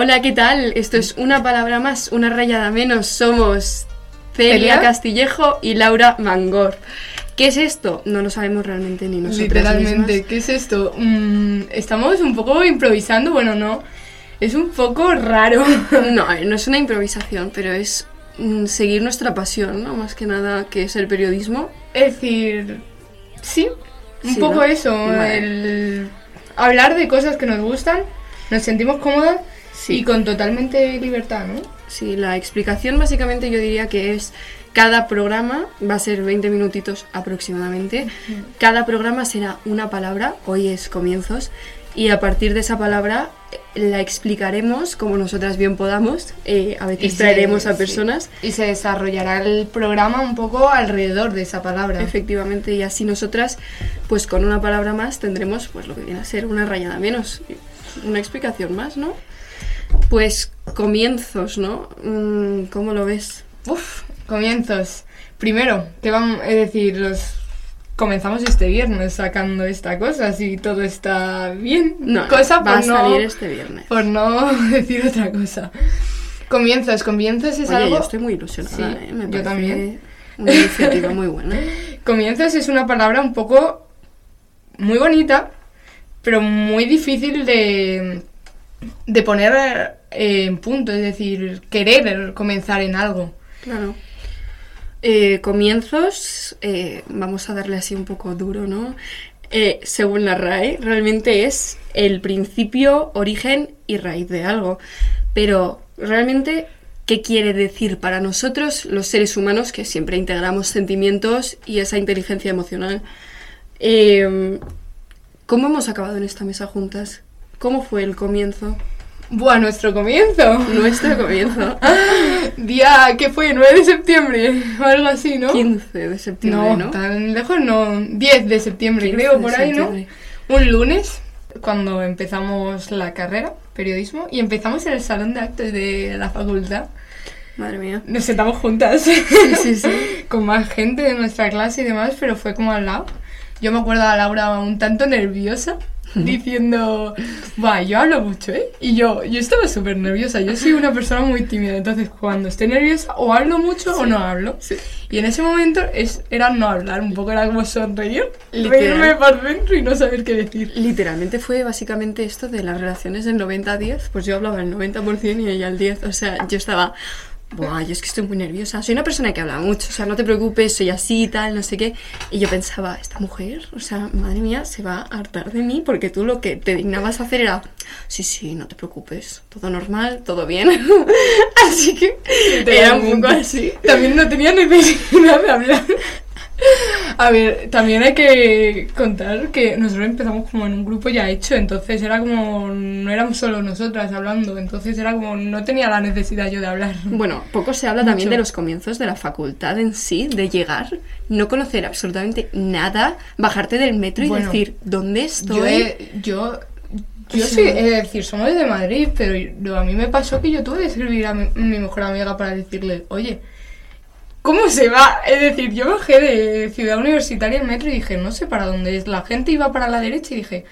Hola, ¿qué tal? Esto es una palabra más, una rayada menos. Somos Celia. Castillejo y Laura Mangor. ¿Qué es esto? No lo sabemos realmente ni nosotros Literalmente, ¿qué es esto? Mm, estamos un poco improvisando, bueno, no. Es un poco raro. No, a ver, no es una improvisación, pero es mm, seguir nuestra pasión, ¿no? Más que nada, que es el periodismo. Es decir, sí, un Sí, poco ¿no? eso, Vale. el hablar de cosas que nos gustan, nos sentimos cómodas Sí. y con totalmente libertad, ¿no? Sí, la explicación básicamente yo diría que es cada programa, va a ser 20 minutitos aproximadamente, cada programa será una palabra, hoy es comienzos, y a partir de esa palabra eh, la explicaremos como nosotras bien podamos, eh, a veces Y se- traeremos a sí. personas, Y se desarrollará el programa un poco alrededor de esa palabra. efectivamente, y así nosotras, pues con una palabra más tendremos pues lo que viene a ser una rayada menos, una explicación más, ¿no? Pues comienzos, ¿no? Mm, ¿Cómo lo ves? Uf, comienzos. Primero, que vamos, es decir, los comenzamos este viernes sacando esta cosa, si todo está bien. No, cosa va por a no, salir este viernes. por no decir otra cosa. Comienzos, comienzos es Oye, algo. yo estoy muy ilusionada, Sí, ¿eh? Me yo también. Una iniciativa muy buena. Comienzos es una palabra un poco muy bonita, pero muy difícil de, de poner en punto, es decir, querer comenzar en algo. Claro. Eh, comienzos, eh, vamos a darle así un poco duro, ¿no? Eh, según la RAE, realmente es el principio, origen y raíz de algo. Pero realmente, ¿qué quiere decir para nosotros, los seres humanos, que siempre integramos sentimientos y esa inteligencia emocional? ¿Cómo hemos acabado en esta mesa juntas? ¿Cómo fue el comienzo? Buah, nuestro comienzo. Nuestro comienzo. Día que fue 9 de septiembre o algo así, ¿no? 15 de septiembre, no, ¿no? tan lejos no. 10 de septiembre, 15 creo, por ahí, ¿no? Un lunes, cuando empezamos la carrera, periodismo, y empezamos en el salón de actos de la facultad. Madre mía. Nos sentamos juntas. Sí, sí, sí. con más gente de nuestra clase y demás, pero fue como al lado. Yo me acuerdo a Laura un tanto nerviosa, diciendo, va, yo hablo mucho, ¿eh? Y yo, yo estaba súper nerviosa, yo soy una persona muy tímida, entonces cuando estoy nerviosa o hablo mucho o no hablo. Sí. Y en ese momento es, era no hablar, un poco era como sonreír, Literal. reírme por dentro y no saber qué decir. Literalmente fue básicamente esto de las relaciones del 90-10. Pues yo hablaba el 90% y ella el 10%. O sea, yo estaba. Buah, yo es que estoy muy nerviosa. Soy una persona que habla mucho. O sea, no te preocupes, soy así y tal, no sé qué. Y yo pensaba, esta mujer, o sea, madre mía, se va a hartar de mí porque tú lo que te dignabas a hacer era. Sí, sí, no te preocupes. Todo normal, todo bien. así que era un poco así. También no tenía necesidad de hablar. A ver, también hay que contar que nosotros empezamos como en un grupo ya hecho, entonces era como, no éramos solo nosotras hablando, entonces era como, no tenía la necesidad yo de hablar. Bueno, poco se habla también de los comienzos de la facultad en sí, de llegar, no conocer absolutamente nada, bajarte del metro y Bueno, decir, ¿dónde estoy? Yo, he- yo, yo Sí. es decir, somos de Madrid, pero yo- a mí me pasó que yo tuve que escribir a mi, mi mejor amiga para decirle, oye, ¿cómo se va? Es decir, yo bajé de Ciudad Universitaria en metro y dije, no sé para dónde es. La gente iba para la derecha y dije,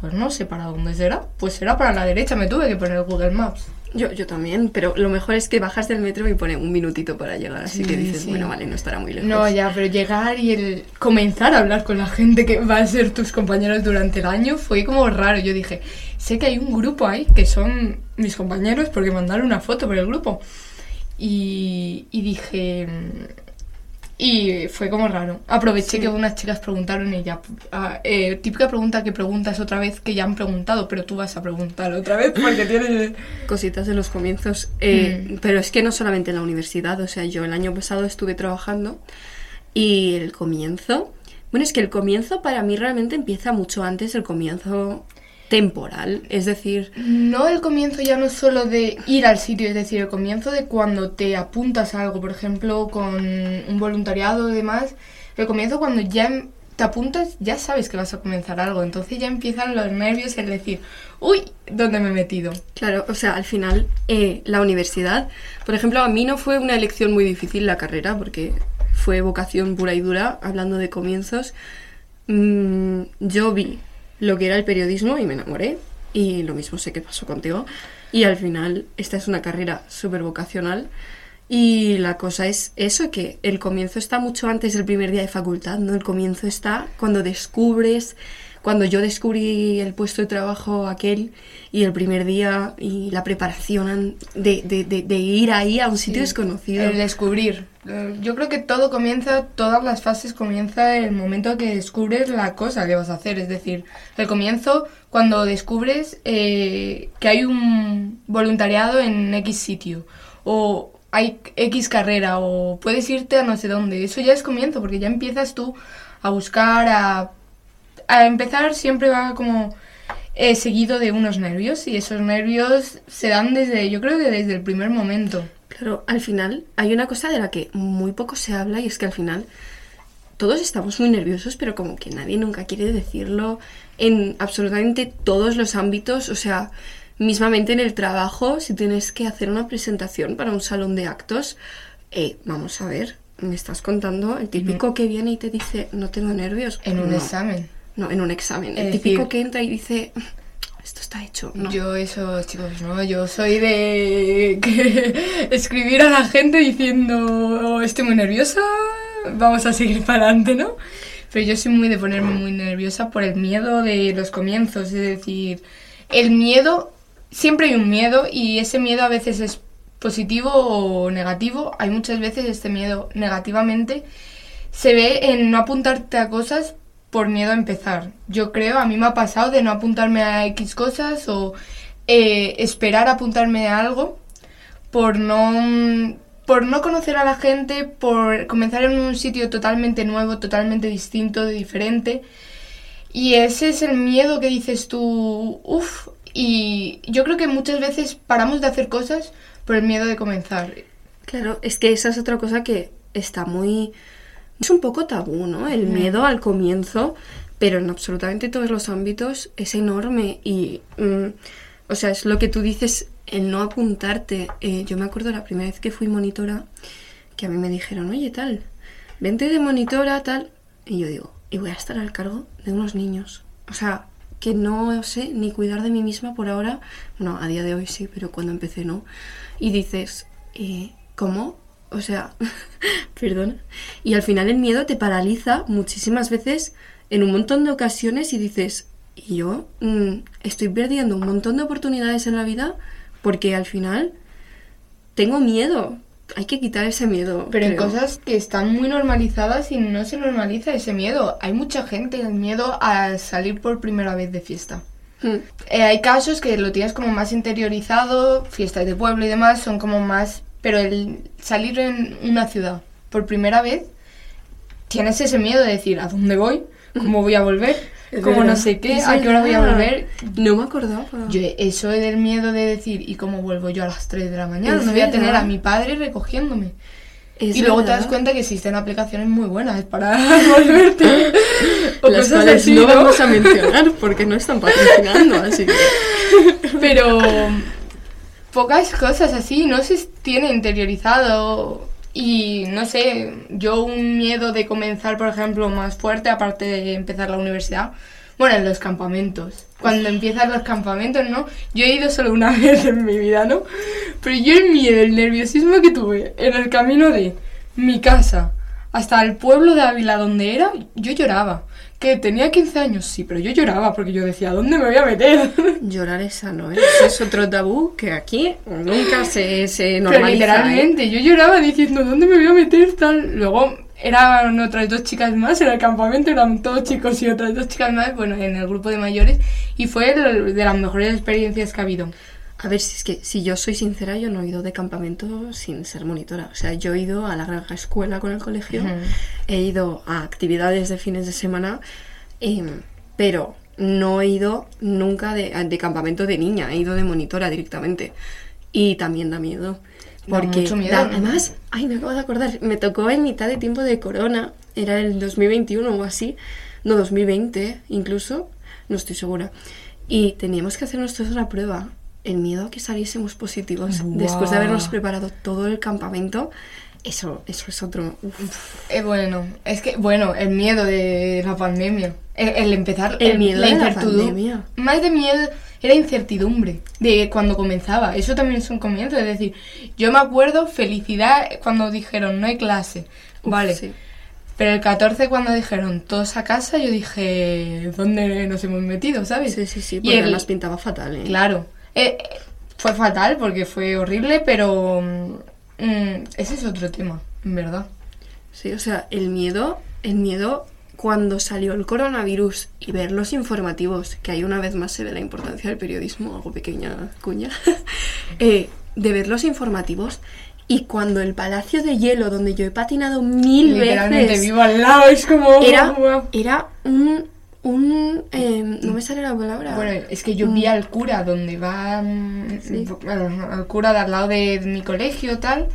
pues no sé para dónde será. Pues será para la derecha, me tuve que poner Google Maps. Yo, yo también, pero lo mejor es que bajas del metro y pone un minutito para llegar, así Sí, que dices, sí. bueno, vale, no estará muy lejos. No, ya, pero llegar y el comenzar a hablar con la gente que va a ser tus compañeros durante el año fue como raro. Yo dije, sé que hay un grupo ahí que son mis compañeros porque mandaron una foto por el grupo. Y, y dije... Y fue como raro. Aproveché Sí. que unas chicas preguntaron y ya... ah, eh, típica pregunta que preguntas otra vez que ya han preguntado, pero tú vas a preguntar otra vez porque tienes... Cositas de los comienzos, eh, Mm. pero es que no solamente en la universidad, o sea, yo el año pasado estuve trabajando y el comienzo, bueno, es que el comienzo para mí realmente empieza mucho antes del comienzo temporal, es decir, No el comienzo ya no solo de ir al sitio, es decir, el comienzo de cuando te apuntas a algo, por ejemplo, con un voluntariado y demás. El comienzo cuando ya em- te apuntas, ya sabes que vas a comenzar algo, entonces ya empiezan los nervios, el decir, uy, ¿dónde me he metido? Claro, o sea, al final eh, la universidad, por ejemplo, a mí no fue una elección muy difícil la carrera porque fue vocación pura y dura, hablando de comienzos. Mm, yo vi lo que era el periodismo y me enamoré y lo mismo sé que pasó contigo. Y al final, esta es una carrera súper vocacional. Y la cosa es eso, que el comienzo está mucho antes del primer día de facultad, ¿no? El comienzo está cuando descubres, cuando yo descubrí el puesto de trabajo aquel y el primer día y la preparación de, de- de- de ir ahí a un sitio desconocido. El descubrir. Yo creo que todo comienza, todas las fases comienza el momento que descubres la cosa que vas a hacer. Es decir, el comienzo cuando descubres eh, que hay un voluntariado en X sitio. O hay X carrera. O puedes irte a no sé dónde. Eso ya es comienzo porque ya empiezas tú a buscar, a, a empezar siempre va como eh, seguido de unos nervios. Y esos nervios se dan desde, yo creo que desde el primer momento. Claro, al final hay una cosa de la que muy poco se habla y es que al final todos estamos muy nerviosos, pero como que nadie nunca quiere decirlo en absolutamente todos los ámbitos. O sea, mismamente en el trabajo, si tienes que hacer una presentación para un salón de actos, eh, vamos a ver, me estás contando el típico que viene y te dice, no tengo nervios. En un No, examen. No, en un examen. El Es típico decir- que entra y dice, esto está hecho. No. Yo eso, chicos, no, yo soy de que escribir a la gente diciendo "Oh, estoy muy nerviosa, vamos a seguir para adelante, ¿no? Pero yo soy muy de ponerme muy nerviosa por el miedo de los comienzos, es decir, el miedo, siempre hay un miedo y ese miedo a veces es positivo o negativo, hay muchas veces este miedo negativamente se ve en no apuntarte a cosas por miedo a empezar. Yo creo, a mí me ha pasado de no apuntarme a X cosas o eh, esperar apuntarme a algo por no por no conocer a la gente, por comenzar en un sitio totalmente nuevo, totalmente distinto, diferente. Y ese es el miedo que dices tú, uff. Y yo creo que muchas veces paramos de hacer cosas por el miedo de comenzar. Claro, es que esa es otra cosa que está muy... Es un poco tabú, ¿no? El miedo al comienzo, pero en absolutamente todos los ámbitos es enorme y... mm, o sea, es lo que tú dices, el no apuntarte. Eh, yo me acuerdo la primera vez que fui monitora, que a mí me dijeron, oye, tal, vente de monitora, tal. Y yo digo, y voy a estar al cargo de unos niños. O sea, que no sé ni cuidar de mí misma por ahora. Bueno, a día de hoy sí, pero cuando empecé no. Y dices, eh, ¿cómo? O sea, perdón. Y al final el miedo te paraliza muchísimas veces en un montón de ocasiones y dices, y yo mm, estoy perdiendo un montón de oportunidades en la vida porque al final tengo miedo. Hay que quitar ese miedo. Pero en cosas que están muy normalizadas y no se normaliza ese miedo. Hay mucha gente, el miedo a salir por primera vez de fiesta. Mm. Eh, hay casos que lo tienes como más interiorizado, fiestas de pueblo y demás son como más... Pero el salir en una ciudad por primera vez, tienes ese miedo de decir, ¿a dónde voy? ¿Cómo voy a volver? ¿Cómo no sé qué? ¿A qué hora voy a volver? No me acordaba. Yo, eso es del miedo de decir, ¿y cómo vuelvo yo a las 3 de la mañana? No voy a tener a mi padre recogiéndome. Y luego te das cuenta que existen aplicaciones muy buenas para volverte. o Las cosas cuales así, no ¿no? vamos a mencionar porque no están patrocinando, así que... Pero pocas cosas así, no se tiene interiorizado. Y no sé, yo un miedo de comenzar, por ejemplo, más fuerte, aparte de empezar la universidad, bueno, en los campamentos. Cuando empiezan los campamentos, ¿no? Yo he ido solo una vez en mi vida, ¿no? Pero yo el miedo, el nerviosismo que tuve en el camino de mi casa hasta el pueblo de Ávila donde era, yo lloraba. Que tenía 15 años, sí, pero yo lloraba porque yo decía, ¿dónde me voy a meter? Llorar es sano, ¿eh? Eso es otro tabú que aquí nunca se, se Pero normaliza. ¿eh? literalmente, yo lloraba diciendo, ¿dónde me voy a meter tal? Luego eran otras dos chicas más, en el campamento eran todos chicos y otras dos chicas más, bueno, en el grupo de mayores, y fue de las mejores experiencias que ha habido. A ver, si es que si yo soy sincera, yo no he ido de campamento sin ser monitora. O sea, yo he ido a la granja escuela con el colegio, he ido a actividades de fines de semana, em, pero no he ido nunca de, de campamento de niña, he ido de monitora directamente. Y también da miedo. Da Porque mucho miedo, da- ¿no? además, ay, me acabo de acordar, me tocó en mitad de tiempo de corona, era el 2021 o así, no 2020 incluso, no estoy segura. Y teníamos que hacernos todos una prueba. El miedo a que saliésemos positivos después de habernos preparado todo el campamento Eso, eso es otro. Eh, bueno, es que, bueno, el miedo de la pandemia. El, el empezar. El miedo de la incertidumbre. pandemia. Más de miedo era incertidumbre de cuando comenzaba. Eso también es un comienzo. Es decir, yo me acuerdo felicidad cuando dijeron no hay clase. Uf, vale. sí. Pero el 14 cuando dijeron todos a casa, yo dije, ¿dónde nos hemos metido, sabes? Sí, sí, sí, Y porque el- además pintaba fatal, ¿eh? Claro. Eh, fue fatal porque fue horrible, pero mm, mm, ese es otro tema, en verdad. Sí, o sea, el miedo, el miedo cuando salió el coronavirus y ver los informativos, que ahí una vez más se ve la importancia del periodismo, hago pequeña cuña, eh, de ver los informativos y cuando el Palacio de Hielo, donde yo he patinado mil Literalmente veces, vivo al lado, es como... era, era un, un eh, no me sale la palabra. Bueno, es que yo vi al cura donde va... mm, Sí. al, cura de al lado de mi colegio, tal,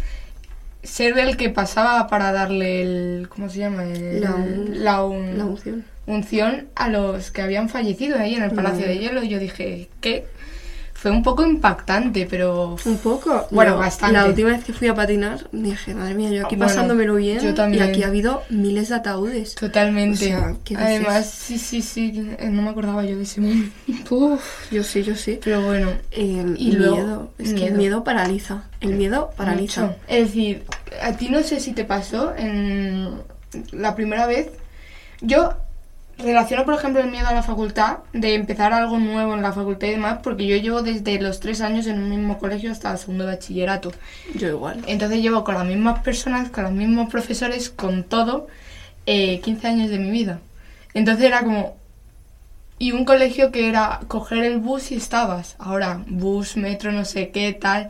ser el que pasaba para darle el... ¿Cómo se llama? El- La un- la un- la unción. unción a los que habían fallecido ahí en el Palacio Mm. de Hielo. Y yo dije, ¿qué? Fue un poco impactante, pero... Un poco. Bueno, bastante. La última vez que fui a patinar, dije, madre mía, yo aquí bueno, pasándomelo bien. yo también. Y aquí ha habido miles de ataúdes. Totalmente. Además, sí, sí, sí, eh, no me acordaba yo de ese momento. Uf, yo sí, yo sí. Pero bueno, Eh, Y luego, miedo. Es que el miedo paraliza. El miedo paraliza. mucho. Es decir, a ti no sé si te pasó en la primera vez. Yo relaciono, por ejemplo, el miedo a la facultad, de empezar algo nuevo en la facultad y demás, porque yo llevo desde los tres años en un mismo colegio hasta el segundo de bachillerato. Yo igual. Entonces llevo con las mismas personas, con los mismos profesores, con todo, eh, 15 años de mi vida. Entonces era como... Y un colegio que era coger el bus y estabas. Ahora, bus, metro, no sé qué, tal.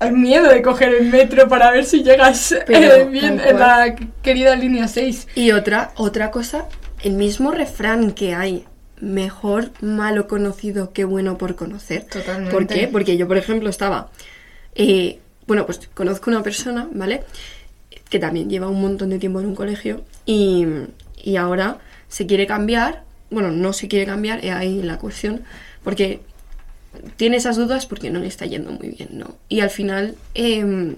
El miedo de coger el metro para ver si llegas Pero, eh, bien en la querida línea 6. Y otra, otra cosa, el mismo refrán que hay. Mejor malo conocido que bueno por conocer. Totalmente. ¿Por qué? Porque yo, por ejemplo, estaba. eh, bueno, pues conozco una persona, ¿vale? Que también lleva un montón de tiempo en un colegio y, y ahora se quiere cambiar. Bueno, no se quiere cambiar, es ahí la cuestión. Porque tiene esas dudas porque no le está yendo muy bien, ¿no? Y al final, em,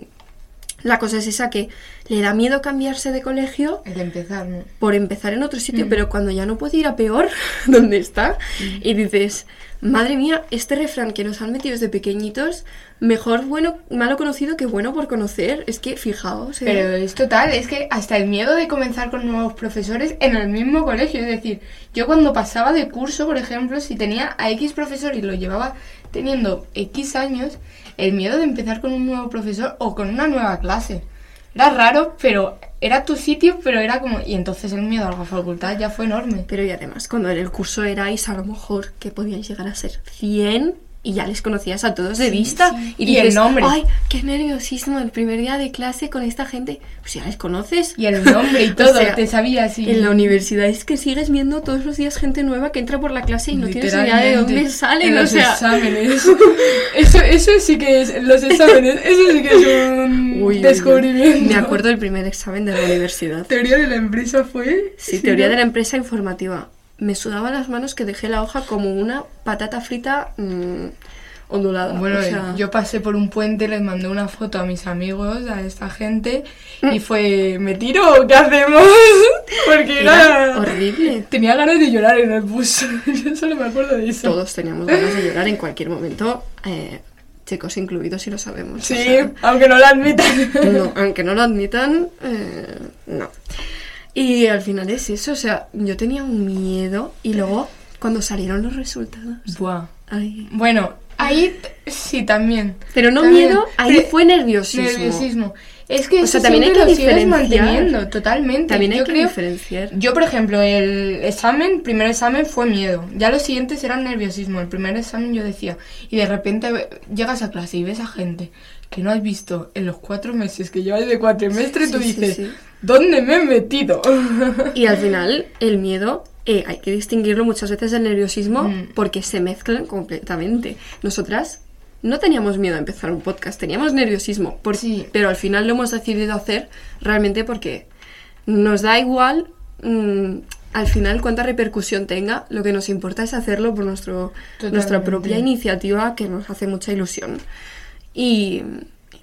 la cosa es esa que le da miedo cambiarse de colegio El empezar, ¿no? por empezar en otro sitio, Mm. pero cuando ya no puede ir a peor, donde está, y dices, madre mía, este refrán que nos han metido desde pequeñitos, mejor bueno, malo conocido que bueno por conocer, es que fijaos, ¿eh? Pero es total, es que hasta el miedo de comenzar con nuevos profesores en el mismo colegio. Es decir, yo cuando pasaba de curso, por ejemplo, si tenía a X profesor y lo llevaba teniendo X años, el miedo de empezar con un nuevo profesor o con una nueva clase. Era raro, pero era tu sitio, pero era como... Y entonces el miedo a la facultad ya fue enorme. Pero y además, cuando en el curso erais a lo mejor que podíais llegar a ser 100 y ya les conocías a todos de Sí, vista sí. y, Y el nombre. ay, qué nerviosismo el primer día de clase con esta gente, pues ya les conoces. Y el nombre y O todo, sea, te sabías. Y... En la universidad es que sigues viendo todos los días gente nueva que entra por la clase y no tienes idea de dónde salen, En o los sea... exámenes. Eso, eso sí que es, los exámenes, eso sí que es un Uy, uy, uy. descubrimiento. Me acuerdo del primer examen de la universidad. Teoría de la empresa fue. Sí, teoría de la empresa informativa. Me sudaban las manos que dejé la hoja como una patata frita mm, ondulada. Bueno, o sea, yo pasé por un puente, les mandé una foto a mis amigos, a esta gente, Mm. y fue, ¿me tiro o qué hacemos? Porque era era... horrible. Tenía ganas de llorar en el bus, yo solo me acuerdo de eso. Todos teníamos ganas de llorar en cualquier momento, eh, chicos incluidos, si lo sabemos. o Sí, sea, aunque no lo admitan. no, aunque no lo admitan, eh, no. Y al final es eso, o sea, yo tenía un miedo y luego cuando salieron los resultados, Buah. ay, Bueno, ahí sí también. Pero no También. miedo, ahí Pero- fue nerviosismo. Nerviosismo. Es que O sea, también hay que lo sigues diferenciar. manteniendo, totalmente. También hay Yo que creo- diferenciar. Yo, por ejemplo, el examen, primer examen fue miedo. Ya los siguientes eran nerviosismo. El primer examen yo decía. Y de repente llegas a clase y ves a gente que no has visto en los cuatro meses que llevas de cuatrimestre y tú sí, dices, sí. ¿Dónde me he metido? Y al final, el miedo, eh, hay que distinguirlo muchas veces del nerviosismo Mm. porque se mezclan completamente. Nosotras no teníamos miedo a empezar un podcast, teníamos nerviosismo, por- Sí. pero al final lo hemos decidido hacer realmente porque nos da igual mm, al final cuánta repercusión tenga, lo que nos importa es hacerlo por nuestro, nuestra propia iniciativa que nos hace mucha ilusión. Y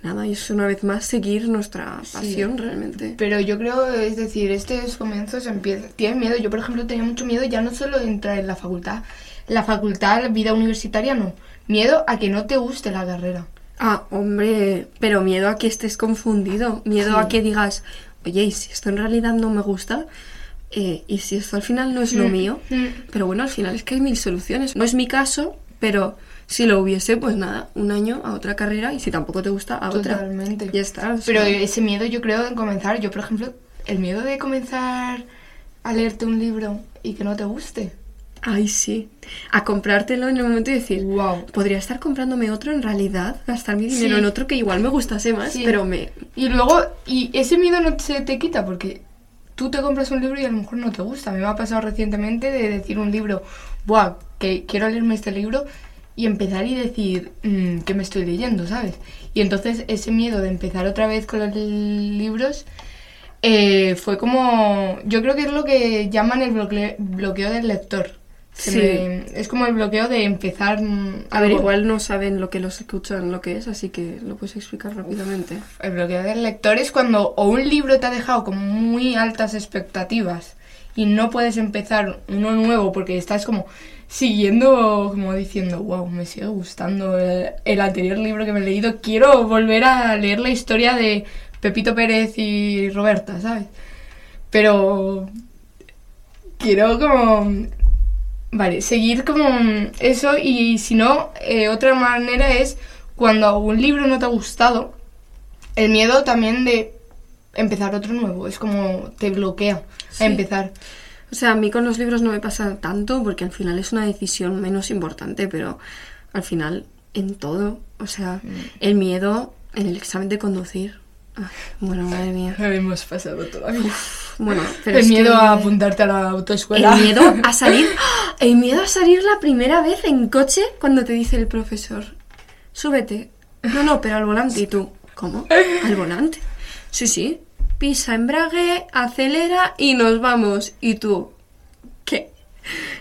nada, y es una vez más seguir nuestra Sí. pasión realmente. Pero yo creo, es decir, estos comienzos empiezan, tienen miedo. Yo, por ejemplo, tenía mucho miedo ya no solo de entrar en la facultad. La facultad, la vida universitaria, no. Miedo a que no te guste la carrera. Ah, hombre, pero miedo a que estés confundido, miedo Sí. a que digas, oye, ¿y si esto en realidad no me gusta? Eh, ¿Y si esto al final no es lo Mm, mío? mm. Pero bueno, al final es que hay mil soluciones. No es mi caso, pero si lo hubiese, pues nada, un año a otra carrera y si tampoco te gusta, a otra. Totalmente. Ya está. o sea, Pero ese miedo yo creo en comenzar, yo por ejemplo, el miedo de comenzar a leerte un libro y que no te guste. Ay, sí. A comprártelo en el momento y decir, Wow. podría estar comprándome otro en realidad, gastar mi dinero Sí. en otro que igual me gustase más, Sí. pero me... Y luego, y ese miedo no se te quita porque tú te compras un libro y a lo mejor no te gusta. A mí me ha pasado recientemente de decir un libro, buah, que quiero leerme este libro y empezar y decir, "Mm, ¿qué me estoy leyendo, sabes? Y entonces ese miedo de empezar otra vez con los libros eh, fue como, yo creo que es lo que llaman el bloque- bloqueo del lector. Sí. me- es como el bloqueo de empezar... mm, A ver, algo. igual no saben lo que los escuchan, lo que es, así que lo puedes explicar rápidamente. El bloqueo del lector es cuando o un libro te ha dejado con muy altas expectativas y no puedes empezar uno nuevo porque estás como siguiendo, como diciendo, wow, me sigue gustando el, el anterior libro que me he leído, quiero volver a leer la historia de Pepito Pérez y Roberta, ¿sabes? Pero quiero como... Vale, seguir como eso y si no, eh, otra manera es cuando un libro no te ha gustado, el miedo también de empezar otro nuevo, es como te bloquea Sí. a empezar. O sea, a mí con los libros no me pasa tanto porque al final es una decisión menos importante, pero al final en todo, o sea, Mm. el miedo en el examen de conducir. Ay, bueno, madre mía. Lo hemos pasado todavía. Bueno, pero el miedo que- a apuntarte a la autoescuela. El miedo a salir, ¡Ah! el miedo a salir la primera vez en coche cuando te dice el profesor, súbete. No, no, pero al volante. Y tú, ¿cómo? ¿Al volante? Sí, sí. Pisa embrague, acelera y nos vamos. Y tú, ¿qué?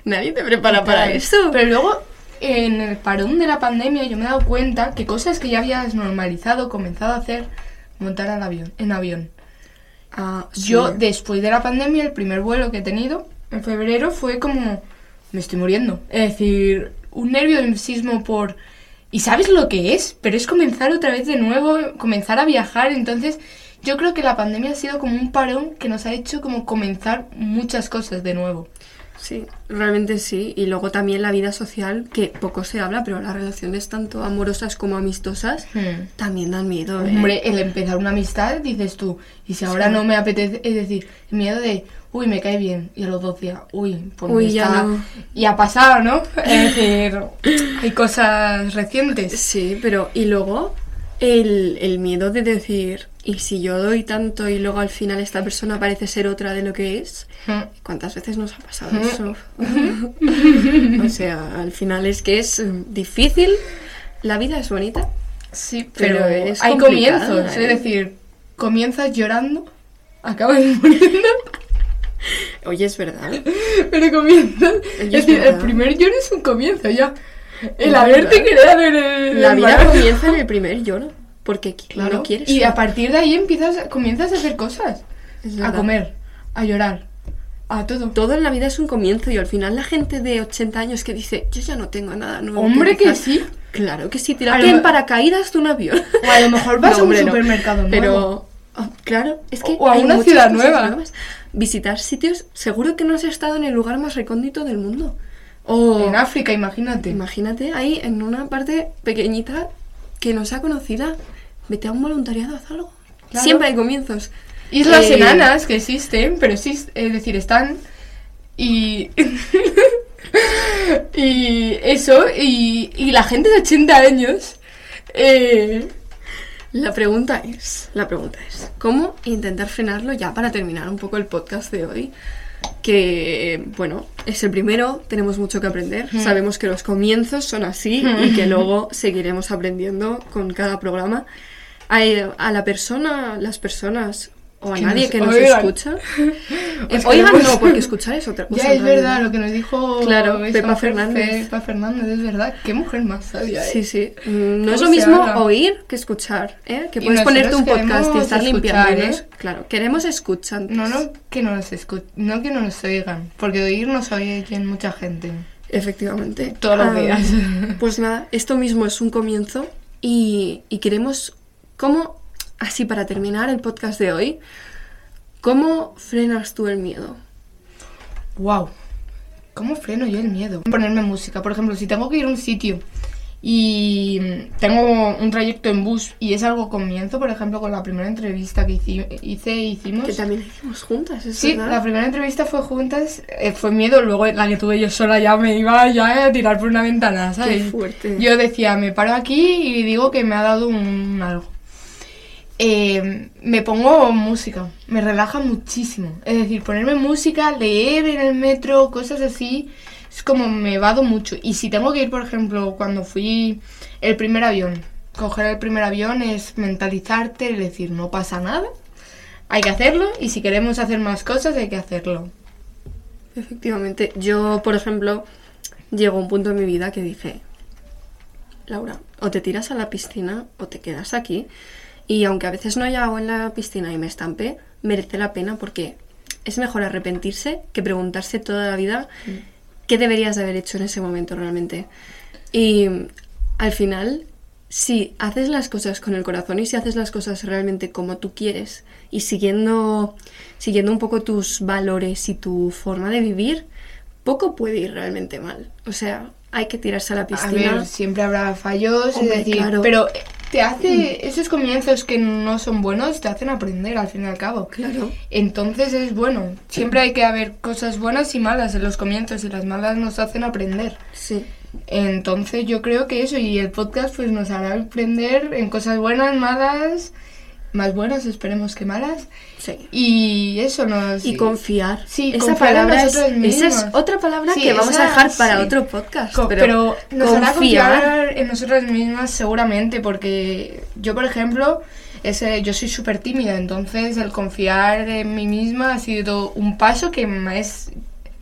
Nadie te prepara para eso. Pero luego, en el parón de la pandemia, yo me he dado cuenta que cosas que ya habías normalizado, comenzado a hacer, montar al avión, en avión. Ah, sí. Yo, después de la pandemia, el primer vuelo que he tenido en febrero fue como. Me estoy muriendo. Es decir, un nerviosismo por. Y sabes lo que es, pero es comenzar otra vez de nuevo, comenzar a viajar. Entonces, yo creo que la pandemia ha sido como un parón que nos ha hecho como comenzar muchas cosas de nuevo. Sí, realmente sí. Y luego también la vida social, que poco se habla, pero las relaciones tanto amorosas como amistosas Hmm. también dan miedo. ¿eh? Hombre, el empezar una amistad, dices tú, y si ahora Sí. no me apetece, es decir, el miedo de, uy, me cae bien, y a los dos días, uy, pues Uy, ya está- no. Y ha pasado, ¿no? Es decir, hay cosas recientes. Sí, pero y luego el, el miedo de decir, y si yo doy tanto y luego al final esta persona parece ser otra de lo que es, Mm. ¿cuántas veces nos ha pasado eso? o sea, al final es que es mm, difícil, la vida es bonita, Sí, Pero pero, es hay comienzos, ¿eh? es decir, comienzas llorando, acabas muriendo, oye, es verdad. pero comienzas. Oye, es es decir, el primer lloro es un comienzo ya. El haberte creado en el. La vida embarazo. comienza en el primer lloro, porque Claro. no quieres. Y a partir de ahí empiezas, comienzas a hacer cosas. A comer, a llorar, a todo. Todo en la vida es un comienzo y al final la gente de 80 años que dice, yo ya no tengo nada nuevo. Hombre, que empezar". sí. Claro que sí, lo- en paracaídas de un avión. O a lo mejor vas No, a un no. supermercado nuevo. Oh, claro, es que. O a hay una ciudad nueva. Visitar sitios, seguro que no has estado en el lugar más recóndito del mundo. O. En África, imagínate. Imagínate ahí en una parte pequeñita que no sea conocida. Vete a un voluntariado, haz algo. Claro. Siempre hay comienzos. Islas Eh, enanas que existen, pero sí, es decir, están y y eso y, y la gente de 80 años eh, La pregunta es, la pregunta es, ¿cómo intentar frenarlo ya para terminar un poco el podcast de hoy? Que, bueno, es el primero, tenemos mucho que aprender, Hmm. sabemos que los comienzos son así y que luego seguiremos aprendiendo con cada programa. A, a la persona, las personas o a Que nadie nos que nos oigan. escucha. Eh, oigan, no, porque escuchar es otra cosa. Ya es verdad lo que nos dijo Claro, Pepa Fernández. Pepa Fernández, es verdad. Qué mujer más sabia. Sí, eh. sí. Mm, No es ¿Cómo lo mismo habla? oír que escuchar, ¿eh? Que puedes ponerte un podcast y estar limpiándonos. ¿eh? Claro, queremos escuchar. No, no que nos escu- no que no nos oigan, porque oír nos oyen mucha gente. Efectivamente. Todos los Ah, días. Pues nada, esto mismo es un comienzo y, y queremos, ¿cómo, así para terminar el podcast de hoy, cómo frenas tú el miedo? Wow. ¿Cómo freno yo el miedo? Ponerme música. Por ejemplo, si tengo que ir a un sitio y tengo un trayecto en bus y es algo comienzo, por ejemplo, con la primera entrevista que hici- hice, hicimos. Que también hicimos juntas, ¿es Sí, verdad? la primera entrevista fue juntas, eh, fue miedo, luego la que tuve yo sola ya me iba ya a tirar por una ventana, ¿sabes? Qué fuerte. Yo decía, me paro aquí y digo que me ha dado un algo. Eh, me pongo música, me relaja muchísimo. Es decir, ponerme música, leer en el metro, cosas así, es como me vado mucho. Y si tengo que ir, por ejemplo, cuando fui el primer avión, coger el primer avión es mentalizarte, es decir, no pasa nada, hay que hacerlo y si queremos hacer más cosas hay que hacerlo. Efectivamente. Yo, por ejemplo, llegó un punto en mi vida que dije, Laura, o te tiras a la piscina o te quedas aquí. Y aunque a veces no haya agua en la piscina y me estampe, merece la pena porque es mejor arrepentirse que preguntarse toda la vida qué deberías de haber hecho en ese momento realmente. Y al final, si haces las cosas con el corazón y si haces las cosas realmente como tú quieres y siguiendo, siguiendo un poco tus valores y tu forma de vivir, poco puede ir realmente mal. O sea, hay que tirarse a la A piscina. ver, siempre habrá fallos, Hombre, es decir, claro. pero te hace esos comienzos que no son buenos, te hacen aprender al fin y al cabo. Claro. Entonces es bueno. Siempre hay que haber cosas buenas y malas en los comienzos y las malas nos hacen aprender. Sí. Entonces yo creo que eso y el podcast pues nos hará aprender en cosas buenas, malas, más buenas esperemos que malas. Sí. Y eso nos... Y confiar. Sí, esa confiar en palabra es, esa es otra palabra Sí, que vamos esa- a dejar para sí. otro podcast. Co- pero pero nos hará confiar. confiar en nosotras mismas seguramente porque yo por ejemplo ese, yo soy súper tímida entonces el confiar en mí misma ha sido un paso que me ha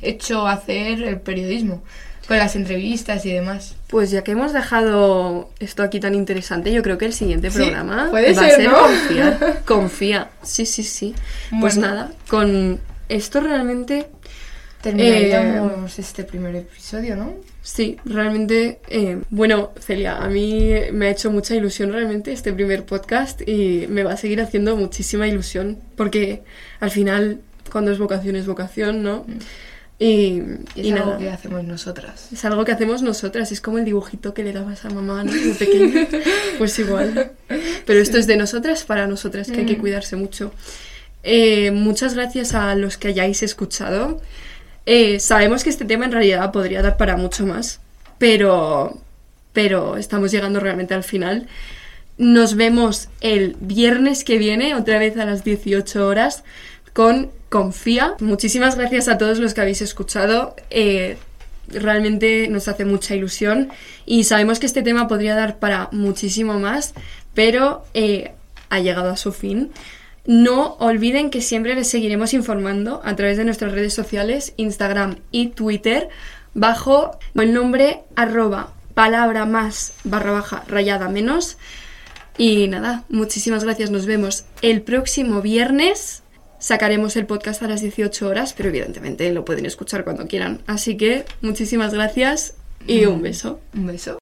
hecho hacer el periodismo con las entrevistas y demás Pues ya que hemos dejado esto aquí tan interesante, yo creo que el siguiente Sí, programa puede va a ser, ser ¿no? confiar. Confía. Sí, sí, sí. Pues nada, con esto realmente, terminaríamos este primer episodio ¿no? sí, realmente, eh, bueno, Celia, a mí me ha hecho mucha ilusión realmente este primer podcast y me va a seguir haciendo muchísima ilusión porque al final, cuando es vocación, es vocación, ¿no? Y, y es y algo nada. que hacemos nosotras Es algo que hacemos nosotras, es como el dibujito que le dabas a mamá, ¿no? De pequeña. Pues igual. Pero esto es de nosotras para nosotras, que hay que Mm. cuidarse mucho. Eh, muchas gracias a los que hayáis escuchado. Eh, sabemos que este tema en realidad podría dar para mucho más, pero, pero estamos llegando realmente al final. Nos vemos el viernes que viene, otra vez a las 18 horas, con Confía. Muchísimas gracias a todos los que habéis escuchado. Eh, realmente nos hace mucha ilusión y sabemos que este tema podría dar para muchísimo más, pero eh, ha llegado a su fin. No olviden que siempre les seguiremos informando a través de nuestras redes sociales, Instagram y Twitter, bajo el nombre arroba palabra más barra baja rayada menos. Y nada, muchísimas gracias. Nos vemos el próximo viernes. Sacaremos el podcast a las 18 horas, pero evidentemente lo pueden escuchar cuando quieran. Así que muchísimas gracias y un beso. un beso